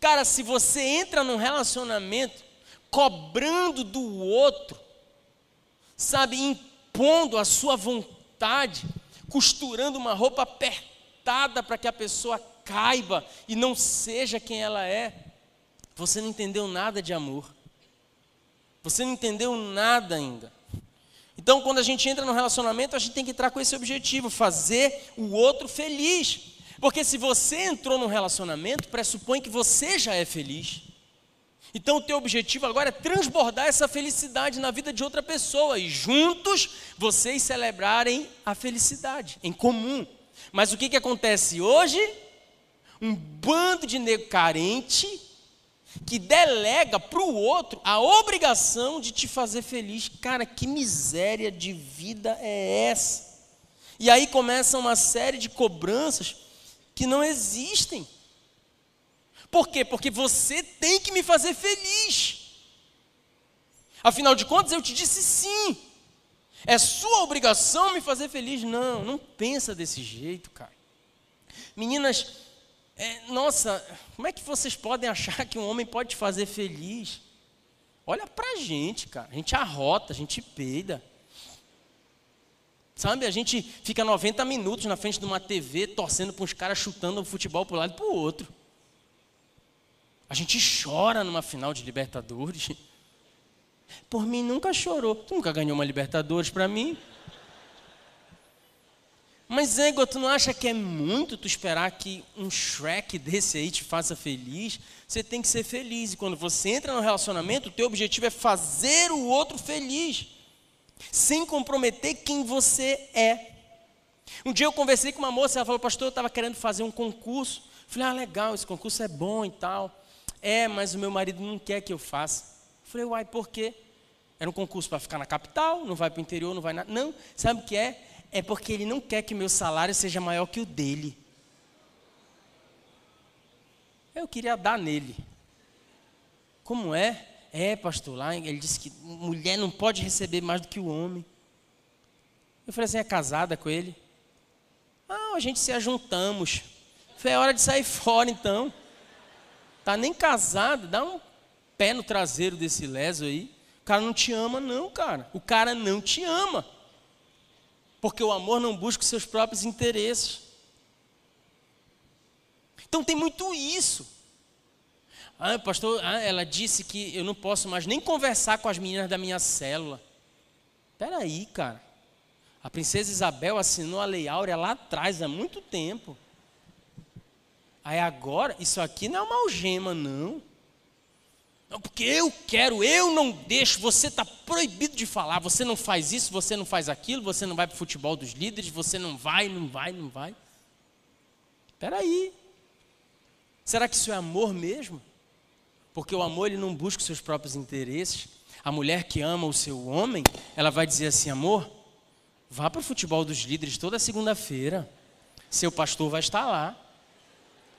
Cara, se você entra num relacionamento cobrando do outro, sabe, impondo a sua vontade, costurando uma roupa apertada para que a pessoa caiba e não seja quem ela é, você não entendeu nada de amor. Você não entendeu nada ainda. Então, quando a gente entra no relacionamento, a gente tem que entrar com esse objetivo, fazer o outro feliz. Porque se você entrou num relacionamento, pressupõe que você já é feliz. Então, o teu objetivo agora é transbordar essa felicidade na vida de outra pessoa e juntos vocês celebrarem a felicidade em comum. Mas o que, que acontece hoje? Um bando de nego carente que delega para o outro a obrigação de te fazer feliz. Cara, que miséria de vida é essa? E aí começa uma série de cobranças que não existem. Por quê? Porque você tem que me fazer feliz. Afinal de contas, eu te disse sim. É sua obrigação me fazer feliz. Não, não pensa desse jeito, cara. Meninas, é, nossa, como é que vocês podem achar que um homem pode te fazer feliz? Olha pra gente, cara. A gente arrota, a gente peida. Sabe, a gente fica 90 minutos na frente de uma TV torcendo para uns caras chutando o futebol para um lado e para o outro. A gente chora numa final de Libertadores. Por mim nunca chorou. Tu nunca ganhou uma Libertadores para mim? Mas, Ego, tu não acha que é muito tu esperar que um Shrek desse aí te faça feliz? Você tem que ser feliz. E quando você entra no relacionamento, o teu objetivo é fazer o outro feliz. Sem comprometer quem você é. Um dia eu conversei com uma moça, ela falou, pastor, eu estava querendo fazer um concurso. Falei, ah, legal, esse concurso é bom e tal. É, mas o meu marido não quer que eu faça. Falei, uai, por quê? Era um concurso para ficar na capital, não vai para o interior, não vai nada. Não, sabe o que é? É porque ele não quer que meu salário seja maior que o dele. Eu queria dar nele. Como é? É, pastor, lá ele disse que mulher não pode receber mais do que o homem. Eu falei assim, é casada com ele? Ah, a gente se ajuntamos. Foi a hora de sair [LAUGHS] fora então. Tá nem casado, dá um pé no traseiro desse leso aí. O cara não te ama, não, cara. O cara não te ama. Porque o amor não busca os seus próprios interesses. Então tem muito isso. Ah, pastor, ah, ela disse que eu não posso mais nem conversar com as meninas da minha célula. Aí, cara. A princesa Isabel assinou a Lei Áurea lá atrás, há muito tempo. Aí agora, isso aqui não é uma algema, não. Não, porque eu quero, eu não deixo, você está proibido de falar, você não faz isso, você não faz aquilo, você não vai para o futebol dos líderes, você não vai, não vai, não vai. Espera aí. Será que isso é amor mesmo? Porque o amor ele não busca os seus próprios interesses. A mulher que ama o seu homem, ela vai dizer assim: amor, vá para o futebol dos líderes toda segunda-feira. Seu pastor vai estar lá.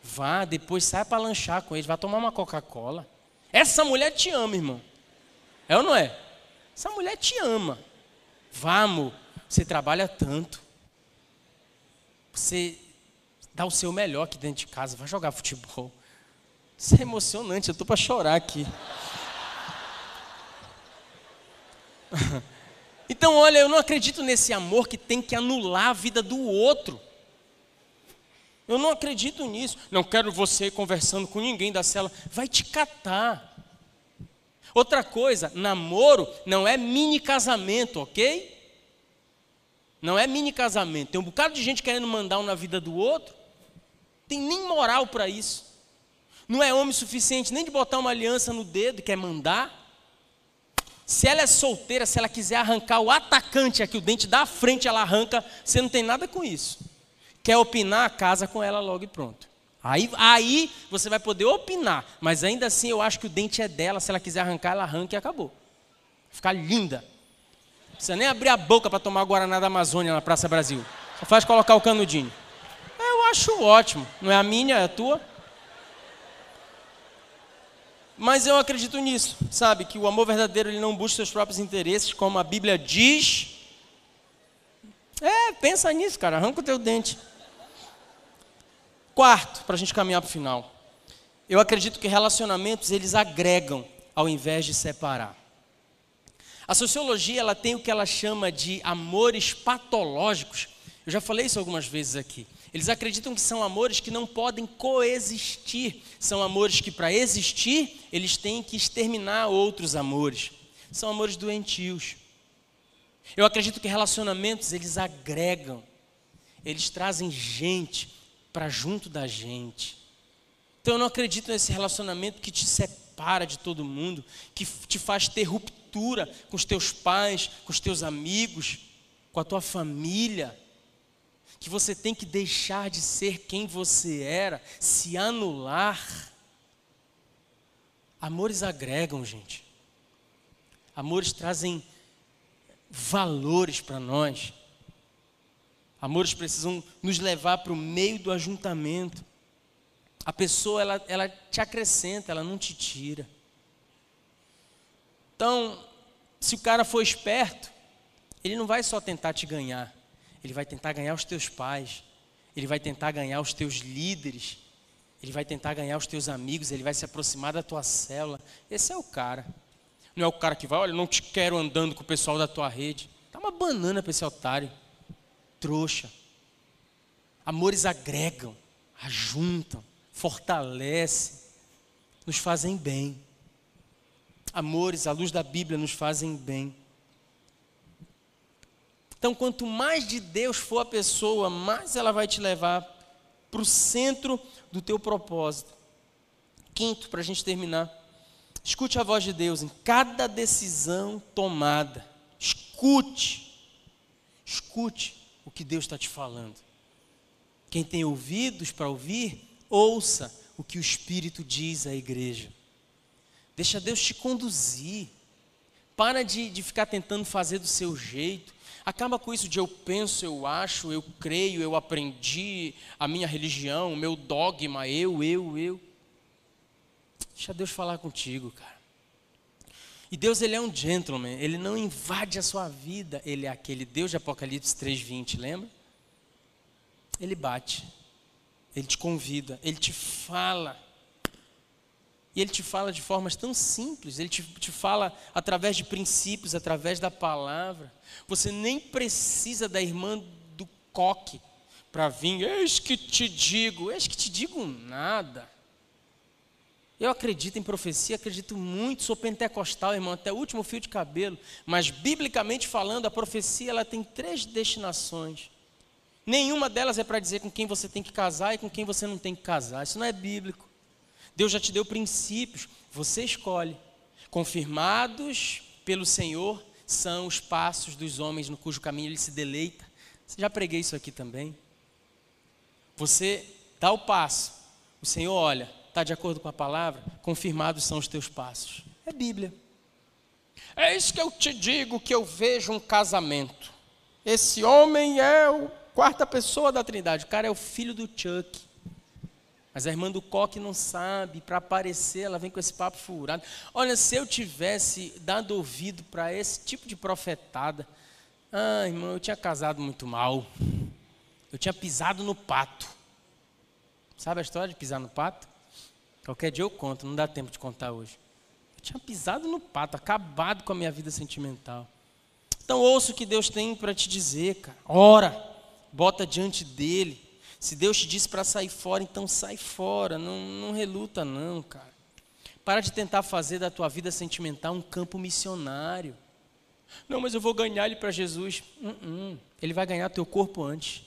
Vá, depois sai para lanchar com eles, vai tomar uma Coca-Cola. Essa mulher te ama, irmão. É ou não é? Essa mulher te ama. Vamos, você trabalha tanto. Você dá o seu melhor aqui dentro de casa, vai jogar futebol. Isso é emocionante, eu estou para chorar aqui. [LAUGHS] Então, olha, eu não acredito nesse amor que tem que anular a vida do outro. Eu não acredito nisso. Não quero você conversando com ninguém da cela. Vai te catar. Outra coisa, namoro não é mini casamento, ok? Não é mini casamento. Tem um bocado de gente querendo mandar um na vida do outro. Tem nem moral para isso. Não é homem suficiente nem de botar uma aliança no dedo, quer mandar. Se ela é solteira, se ela quiser arrancar o atacante aqui, o dente da frente, ela arranca, você não tem nada com isso. Quer opinar, casa com ela logo e pronto. Aí, aí você vai poder opinar, mas ainda assim eu acho que o dente é dela, se ela quiser arrancar, ela arranca e acabou. Ficar linda. Não precisa nem abrir a boca para tomar Guaraná da Amazônia na Praça Brasil. Só faz colocar o canudinho. Eu acho ótimo. Não é a minha, é a tua. Mas eu acredito nisso, sabe? Que o amor verdadeiro ele não busca seus próprios interesses, como a Bíblia diz. É, pensa nisso, cara. Arranca o teu dente. Quarto, para a gente caminhar para o final. Eu acredito que relacionamentos eles agregam ao invés de separar. A sociologia ela tem o que ela chama de amores patológicos. Eu já falei isso algumas vezes aqui. Eles acreditam que são amores que não podem coexistir. São amores que, para existir, eles têm que exterminar outros amores. São amores doentios. Eu acredito que relacionamentos eles agregam, eles trazem gente para junto da gente. Então eu não acredito nesse relacionamento que te separa de todo mundo, que te faz ter ruptura com os teus pais, com os teus amigos, com a tua família. Que você tem que deixar de ser quem você era, se anular. Amores agregam, gente. Amores trazem valores para nós. Amores precisam nos levar para o meio do ajuntamento. A pessoa, ela, ela te acrescenta, ela não te tira. Então, se o cara for esperto, ele não vai só tentar te ganhar, ele vai tentar ganhar os teus pais, ele vai tentar ganhar os teus líderes, ele vai tentar ganhar os teus amigos, ele vai se aproximar da tua célula. Esse é o cara. Não é o cara que vai, olha, não te quero andando com o pessoal da tua rede. Dá uma banana para esse otário trouxa. Amores agregam, ajuntam, fortalecem, nos fazem bem. Amores, à luz da Bíblia, nos fazem bem. Então, quanto mais de Deus for a pessoa, mais ela vai te levar para o centro do teu propósito. Quinto, para a gente terminar, escute a voz de Deus em cada decisão tomada. Escute, escute o que Deus está te falando. Quem tem ouvidos para ouvir, ouça o que o Espírito diz à igreja. Deixa Deus te conduzir. Para de, de ficar tentando fazer do seu jeito. Acaba com isso de eu penso, eu acho, eu creio, eu aprendi a minha religião, o meu dogma, eu, eu, eu. Deixa Deus falar contigo, cara. E Deus ele é um gentleman, ele não invade a sua vida, ele é aquele Deus de Apocalipse 3:20, lembra? Ele bate. Ele te convida, ele te fala. E ele te fala de formas tão simples, ele te, te fala através de princípios, através da palavra. Você nem precisa da irmã do coque para vir, eis que te digo, eis que te digo nada. Eu acredito em profecia, acredito muito, sou pentecostal, irmão, até o último fio de cabelo. Mas, biblicamente falando, a profecia ela tem três destinações. Nenhuma delas é para dizer com quem você tem que casar e com quem você não tem que casar. Isso não é bíblico. Deus já te deu princípios, você escolhe. Confirmados pelo Senhor são os passos dos homens no cujo caminho ele se deleita. Já preguei isso aqui também. Você dá o passo, o Senhor olha, está de acordo com a palavra, confirmados são os teus passos. É Bíblia. É isso que eu te digo que eu vejo um casamento. Esse homem é o quarta pessoa da Trindade. O cara é o filho do Chuck. Mas a irmã do Coque não sabe, para aparecer, ela vem com esse papo furado. Olha, se eu tivesse dado ouvido para esse tipo de profetada, ah, irmão, eu tinha casado muito mal. Eu tinha pisado no pato. Sabe a história de pisar no pato? Qualquer dia eu conto, não dá tempo de contar hoje. Eu tinha pisado no pato, acabado com a minha vida sentimental. Então ouça o que Deus tem para te dizer, cara. Ora, bota diante dele se Deus te disse para sair fora, então sai fora. Não, não reluta, não, cara. Para de tentar fazer da tua vida sentimental um campo missionário. Não, mas eu vou ganhar ele para Jesus. Uh -uh. Ele vai ganhar teu corpo antes.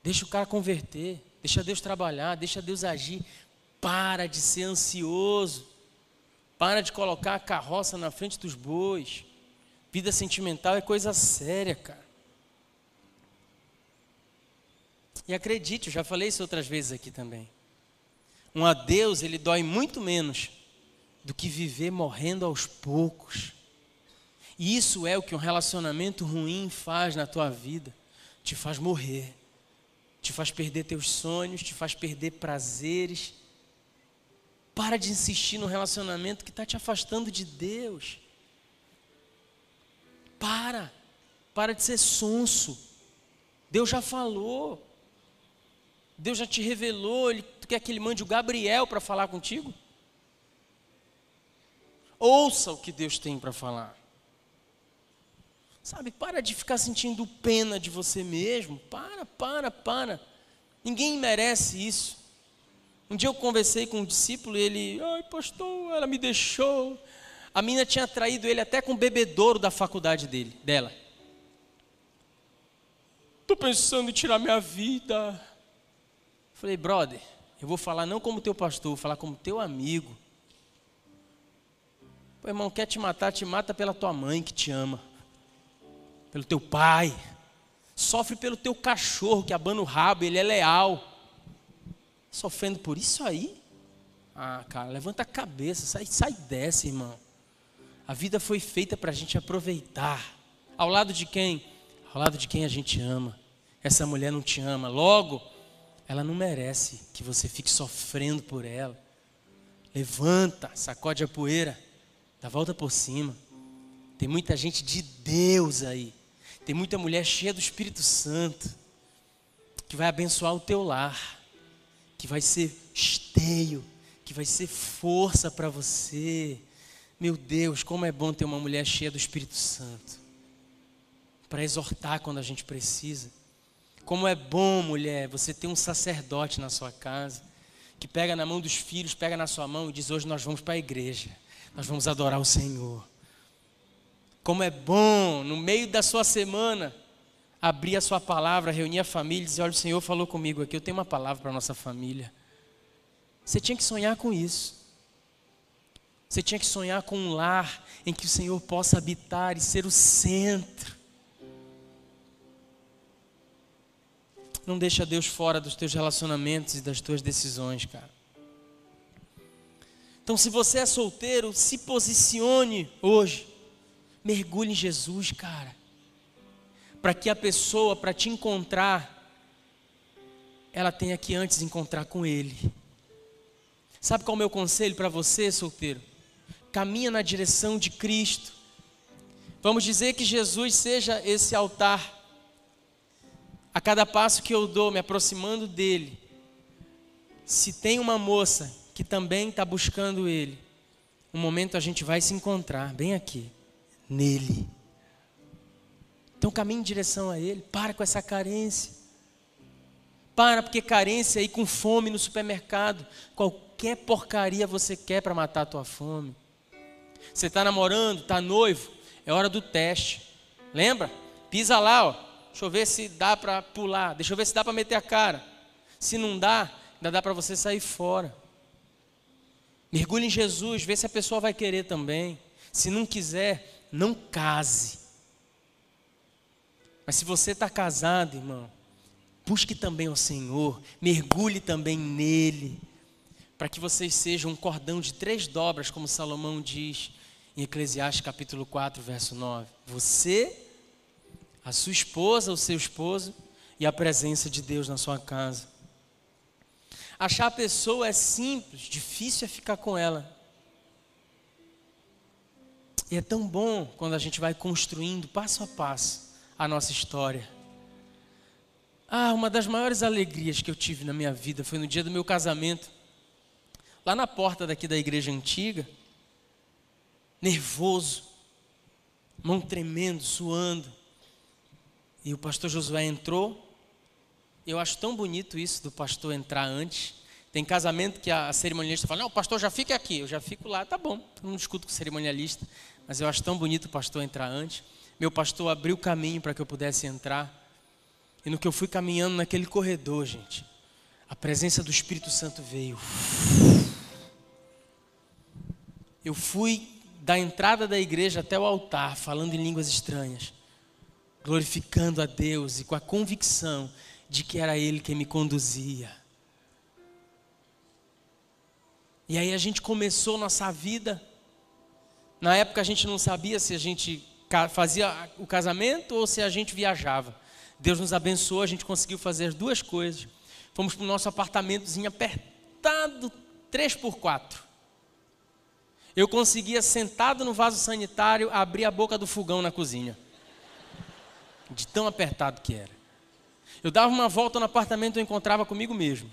Deixa o cara converter. Deixa Deus trabalhar. Deixa Deus agir. Para de ser ansioso. Para de colocar a carroça na frente dos bois. Vida sentimental é coisa séria, cara. E acredite, eu já falei isso outras vezes aqui também. Um adeus, ele dói muito menos do que viver morrendo aos poucos. E isso é o que um relacionamento ruim faz na tua vida. Te faz morrer, te faz perder teus sonhos, te faz perder prazeres. Para de insistir no relacionamento que está te afastando de Deus. Para, para de ser sonso. Deus já falou. Deus já te revelou, ele, tu quer que ele mande o Gabriel para falar contigo? Ouça o que Deus tem para falar. Sabe, para de ficar sentindo pena de você mesmo. Para, para, para. Ninguém merece isso. Um dia eu conversei com um discípulo e ele, ai pastor, ela me deixou. A menina tinha traído ele até com o bebedouro da faculdade dele, dela. Estou pensando em tirar minha vida. Falei, brother, eu vou falar não como teu pastor, vou falar como teu amigo. Pô, irmão, quer te matar, te mata pela tua mãe que te ama, pelo teu pai. Sofre pelo teu cachorro que abana o rabo, ele é leal. Sofrendo por isso aí? Ah, cara, levanta a cabeça, sai, sai dessa, irmão. A vida foi feita para a gente aproveitar. Ao lado de quem? Ao lado de quem a gente ama. Essa mulher não te ama. Logo, ela não merece que você fique sofrendo por ela. Levanta, sacode a poeira, dá volta por cima. Tem muita gente de Deus aí. Tem muita mulher cheia do Espírito Santo que vai abençoar o teu lar, que vai ser esteio, que vai ser força para você. Meu Deus, como é bom ter uma mulher cheia do Espírito Santo para exortar quando a gente precisa. Como é bom, mulher, você ter um sacerdote na sua casa, que pega na mão dos filhos, pega na sua mão e diz: Hoje nós vamos para a igreja, nós vamos adorar o Senhor. Como é bom, no meio da sua semana, abrir a sua palavra, reunir a família e dizer: Olha, o Senhor falou comigo aqui, eu tenho uma palavra para a nossa família. Você tinha que sonhar com isso. Você tinha que sonhar com um lar em que o Senhor possa habitar e ser o centro. Não deixa Deus fora dos teus relacionamentos e das tuas decisões, cara. Então, se você é solteiro, se posicione hoje. Mergulhe em Jesus, cara. Para que a pessoa, para te encontrar, ela tenha que antes encontrar com Ele. Sabe qual é o meu conselho para você, solteiro? Caminha na direção de Cristo. Vamos dizer que Jesus seja esse altar a cada passo que eu dou, me aproximando dele, se tem uma moça que também está buscando Ele, um momento a gente vai se encontrar, bem aqui, nele. Então caminhe em direção a Ele, para com essa carência. Para, porque carência aí com fome no supermercado, qualquer porcaria você quer para matar a tua fome. Você está namorando, está noivo, é hora do teste. Lembra? Pisa lá, ó. Deixa eu ver se dá para pular. Deixa eu ver se dá para meter a cara. Se não dá, ainda dá para você sair fora. Mergulhe em Jesus, vê se a pessoa vai querer também. Se não quiser, não case. Mas se você está casado, irmão, busque também o Senhor, mergulhe também nele, para que vocês sejam um cordão de três dobras, como Salomão diz em Eclesiastes capítulo 4, verso 9. Você, a sua esposa, o seu esposo e a presença de Deus na sua casa. Achar a pessoa é simples, difícil é ficar com ela. E é tão bom quando a gente vai construindo passo a passo a nossa história. Ah, uma das maiores alegrias que eu tive na minha vida foi no dia do meu casamento. Lá na porta daqui da igreja antiga, nervoso, mão tremendo, suando. E o pastor Josué entrou. Eu acho tão bonito isso do pastor entrar antes. Tem casamento que a cerimonialista fala: Não, o pastor já fica aqui. Eu já fico lá, tá bom. Eu não discuto com o cerimonialista. Mas eu acho tão bonito o pastor entrar antes. Meu pastor abriu o caminho para que eu pudesse entrar. E no que eu fui caminhando naquele corredor, gente, a presença do Espírito Santo veio. Eu fui da entrada da igreja até o altar, falando em línguas estranhas, glorificando a Deus e com a convicção de que era Ele quem me conduzia. E aí a gente começou nossa vida. Na época a gente não sabia se a gente fazia o casamento ou se a gente viajava. Deus nos abençoou, a gente conseguiu fazer duas coisas. Fomos para o nosso apartamentozinho apertado, 3 por 4 eu conseguia, sentado no vaso sanitário, abrir a boca do fogão na cozinha. De tão apertado que era. Eu dava uma volta no apartamento e encontrava comigo mesmo.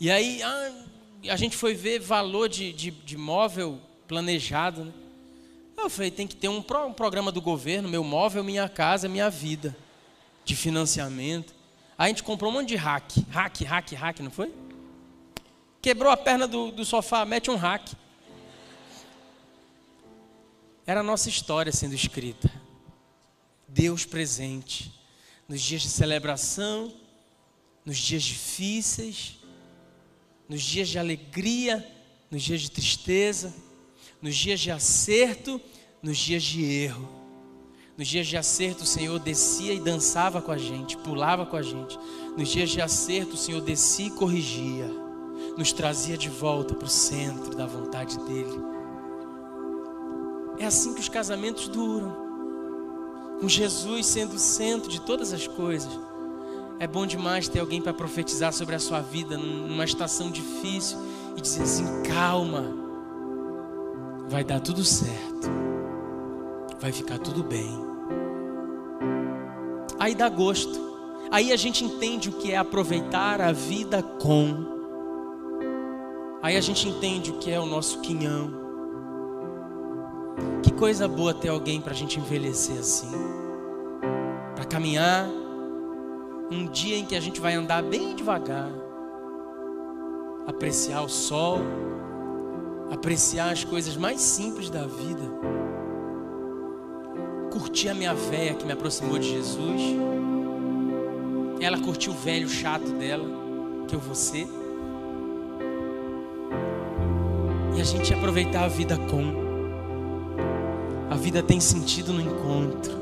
E aí ah, a gente foi ver valor de, de, de móvel planejado. Né? Eu falei, tem que ter um, pro, um programa do governo, meu móvel, minha casa, minha vida. De financiamento. Aí a gente comprou um monte de hack. Hack, hack, hack, não foi? Quebrou a perna do, do sofá, mete um hack. Era a nossa história sendo escrita. Deus presente. Nos dias de celebração, nos dias difíceis, nos dias de alegria, nos dias de tristeza, nos dias de acerto, nos dias de erro. Nos dias de acerto, o Senhor descia e dançava com a gente, pulava com a gente. Nos dias de acerto, o Senhor descia e corrigia nos trazia de volta para o centro da vontade dele. É assim que os casamentos duram, com Jesus sendo o centro de todas as coisas. É bom demais ter alguém para profetizar sobre a sua vida numa estação difícil e dizer assim: calma, vai dar tudo certo, vai ficar tudo bem. Aí dá gosto, aí a gente entende o que é aproveitar a vida com Aí a gente entende o que é o nosso quinhão. Que coisa boa ter alguém para a gente envelhecer assim. Para caminhar. Um dia em que a gente vai andar bem devagar. Apreciar o sol. Apreciar as coisas mais simples da vida. Curtir a minha véia que me aproximou de Jesus. Ela curtiu o velho chato dela, que eu vou ser. e a gente aproveitar a vida com. A vida tem sentido no encontro.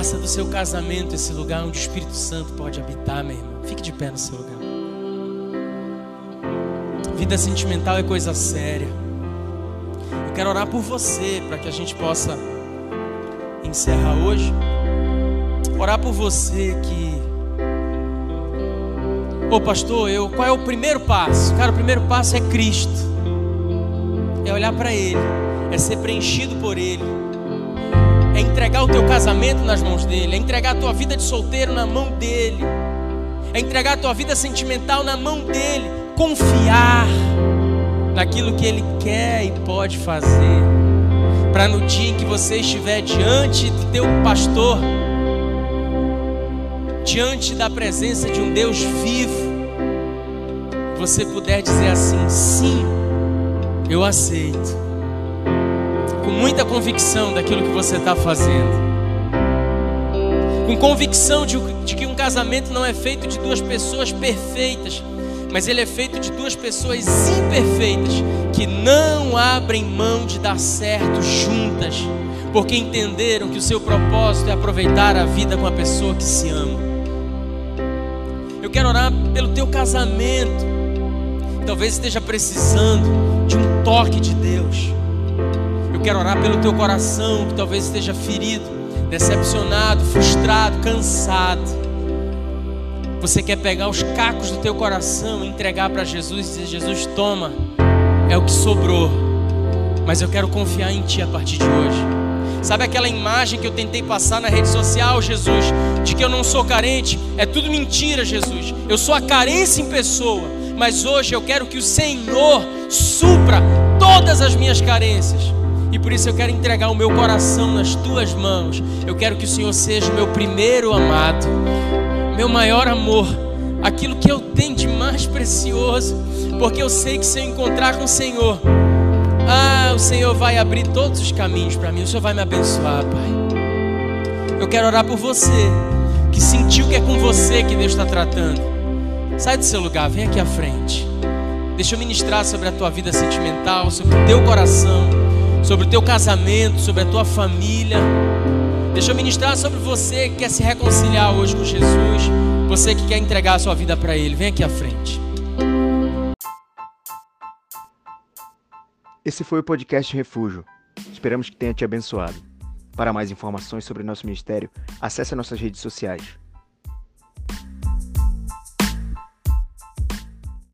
Faça do seu casamento esse lugar onde o Espírito Santo pode habitar, meu irmão. Fique de pé no seu lugar. Vida sentimental é coisa séria. Eu quero orar por você para que a gente possa encerrar hoje. Orar por você que Ô pastor, eu, qual é o primeiro passo? Cara, o primeiro passo é Cristo. É olhar para Ele, é ser preenchido por Ele, é entregar o teu casamento nas mãos dele, é entregar a tua vida de solteiro na mão dele, é entregar a tua vida sentimental na mão dele, confiar naquilo que ele quer e pode fazer. Para no dia em que você estiver diante do teu pastor, diante da presença de um Deus vivo, você puder dizer assim: sim, eu aceito, muita convicção daquilo que você está fazendo com convicção de, de que um casamento não é feito de duas pessoas perfeitas, mas ele é feito de duas pessoas imperfeitas que não abrem mão de dar certo juntas, porque entenderam que o seu propósito é aproveitar a vida com a pessoa que se ama. Eu quero orar pelo teu casamento. Talvez esteja precisando de um toque de Deus. Eu quero orar pelo teu coração, que talvez esteja ferido decepcionado, frustrado, cansado. Você quer pegar os cacos do teu coração e entregar para Jesus e dizer: Jesus, toma, é o que sobrou, mas eu quero confiar em Ti a partir de hoje. Sabe aquela imagem que eu tentei passar na rede social, Jesus, de que eu não sou carente? É tudo mentira, Jesus. Eu sou a carência em pessoa, mas hoje eu quero que o Senhor supra todas as minhas carências. E por isso eu quero entregar o meu coração nas tuas mãos. Eu quero que o Senhor seja o meu primeiro amado, meu maior amor, aquilo que eu tenho de mais precioso, porque eu sei que se eu encontrar com o Senhor, ah, o Senhor vai abrir todos os caminhos para mim. O Senhor vai me abençoar, Pai. Eu quero orar por você que sentiu que é com você que Deus está tratando. Sai do seu lugar, vem aqui à frente. Deixa eu ministrar sobre a tua vida sentimental, sobre o teu coração sobre o teu casamento, sobre a tua família. Deixa eu ministrar sobre você que quer se reconciliar hoje com Jesus, você que quer entregar a sua vida para Ele. Vem aqui à frente. Esse foi o podcast Refúgio. Esperamos que tenha te abençoado. Para mais informações sobre nosso ministério, acesse nossas redes sociais.